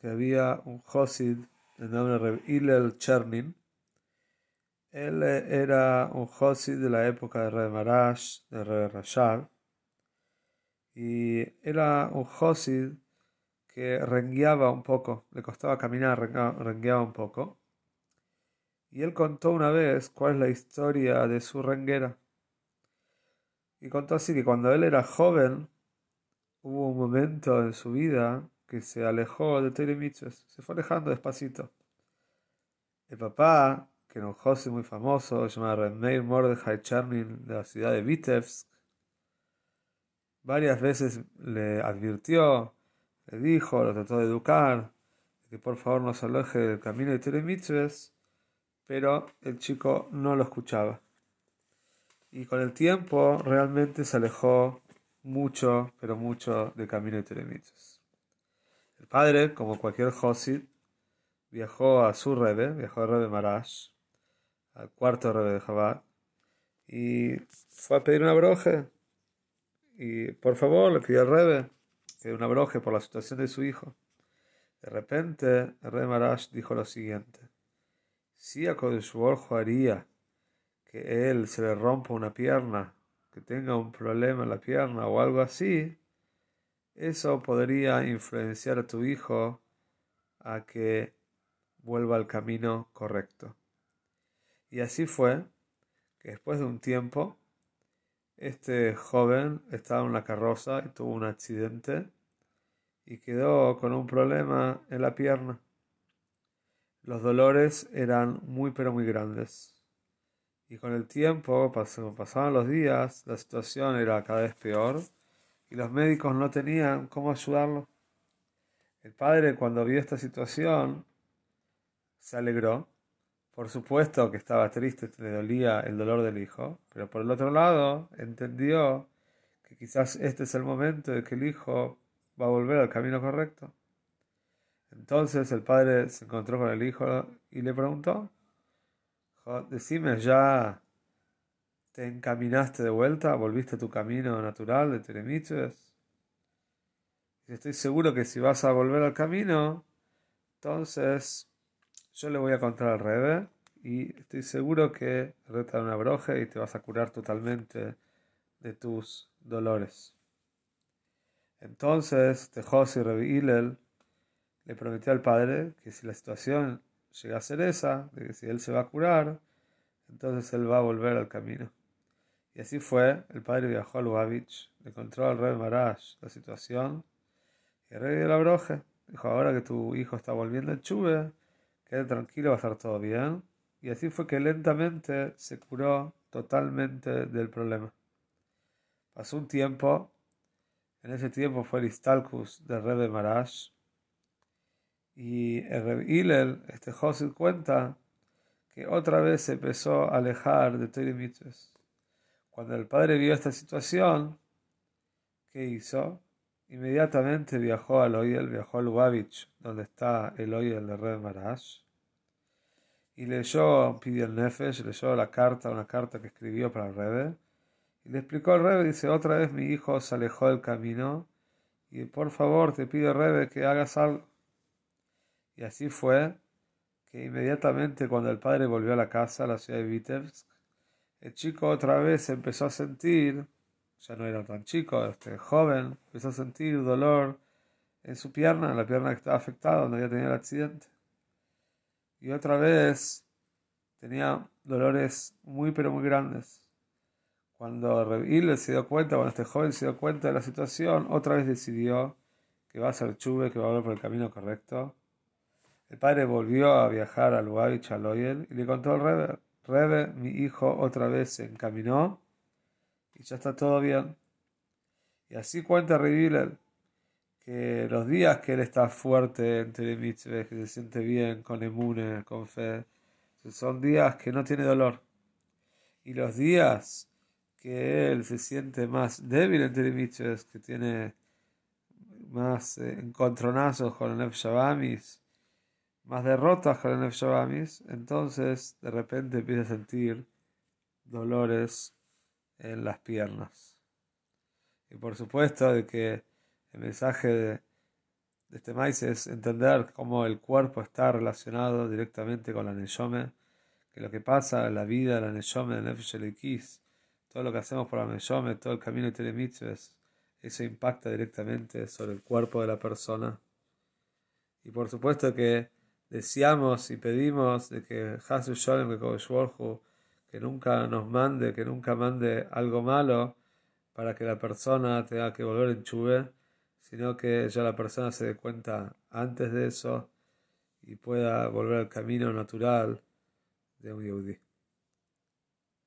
que había un Josid de nombre Reb Hillel Chernin. Él eh, era un Josid de la época de Reb Marash, de Reb Rashab, y era un Josid que rengueaba un poco, le costaba caminar, rengueaba un poco. Y él contó una vez cuál es la historia de su renguera. Y contó así que cuando él era joven, hubo un momento en su vida que se alejó de Tere se fue alejando despacito. El papá, que era un José muy famoso, llamado Remeir Mordechai Chernin de la ciudad de Vitebsk, varias veces le advirtió, le dijo, lo trató de educar, que por favor no se aleje del camino de Tere pero el chico no lo escuchaba. Y con el tiempo realmente se alejó mucho, pero mucho del camino de Tere el padre, como cualquier Josid, viajó a su Rebe, viajó al Rebe Marash, al cuarto Rebe de Jabad, y fue a pedir una broje. Y por favor le pidió al Rebe que una broje por la situación de su hijo. De repente, el Rebe Marash dijo lo siguiente: Si a Kodeshborjo haría que él se le rompa una pierna, que tenga un problema en la pierna o algo así, eso podría influenciar a tu hijo a que vuelva al camino correcto. Y así fue que después de un tiempo, este joven estaba en la carroza y tuvo un accidente y quedó con un problema en la pierna. Los dolores eran muy pero muy grandes. Y con el tiempo, pasaban los días, la situación era cada vez peor y los médicos no tenían cómo ayudarlo. El padre cuando vio esta situación se alegró. Por supuesto que estaba triste, le dolía el dolor del hijo, pero por el otro lado entendió que quizás este es el momento de que el hijo va a volver al camino correcto. Entonces el padre se encontró con el hijo y le preguntó, decime ya te encaminaste de vuelta, volviste a tu camino natural de Teremiches. Y estoy seguro que si vas a volver al camino, entonces yo le voy a contar al Rebe y estoy seguro que reta una broje y te vas a curar totalmente de tus dolores. Entonces, Tejosi Rebe Hillel le prometió al padre que si la situación llega a ser esa, de que si él se va a curar, entonces él va a volver al camino. Y así fue, el padre viajó a Lubavitch, le contó al rey Marash la situación, y el rey de la broje dijo, ahora que tu hijo está volviendo en Chuve, quede tranquilo, va a estar todo bien. Y así fue que lentamente se curó totalmente del problema. Pasó un tiempo, en ese tiempo fue el Istalkus del rey de Marash, y el rey Hillel, este José cuenta que otra vez se empezó a alejar de Tori cuando el padre vio esta situación, ¿qué hizo? Inmediatamente viajó al Oyel, viajó a Lubavitch, donde está el Oyel de Red Marash, y leyó, pidió el Nefesh, leyó la carta, una carta que escribió para el Rebe, y le explicó al Rebe, dice, otra vez mi hijo se alejó del camino, y por favor te pido, Rebe, que hagas algo. Y así fue que inmediatamente cuando el padre volvió a la casa, a la ciudad de Vitebsk, el chico otra vez empezó a sentir, ya no era tan chico, este joven, empezó a sentir dolor en su pierna, en la pierna que estaba afectada, donde había tenido el accidente. Y otra vez tenía dolores muy pero muy grandes. Cuando Revíl se dio cuenta, cuando este joven se dio cuenta de la situación, otra vez decidió que va a ser chuve, que va a volver por el camino correcto. El padre volvió a viajar al Lubavitch, al Oyel, y le contó al Rebe, Rebe, mi hijo, otra vez se encaminó y ya está todo bien. Y así cuenta Reviler que los días que él está fuerte en Telemitzvah, que se siente bien, con emune, con fe, son días que no tiene dolor. Y los días que él se siente más débil en Telemitzvah, que tiene más eh, encontronazos con el Nef más derrotas con el Nef entonces de repente empieza a sentir dolores en las piernas. Y por supuesto de que el mensaje de, este maíz es entender cómo el cuerpo está relacionado directamente con la Neyome, que lo que pasa en la vida de la Neyome, de Nefesh todo lo que hacemos por la Neyome, todo el camino de Telemitzves, eso impacta directamente sobre el cuerpo de la persona. Y por supuesto que deseamos y pedimos de que Hasu Sholem, que nunca nos mande, que nunca mande algo malo para que la persona tenga que volver en chuve, sino que ya la persona se dé cuenta antes de eso y pueda volver al camino natural de un Yehudi.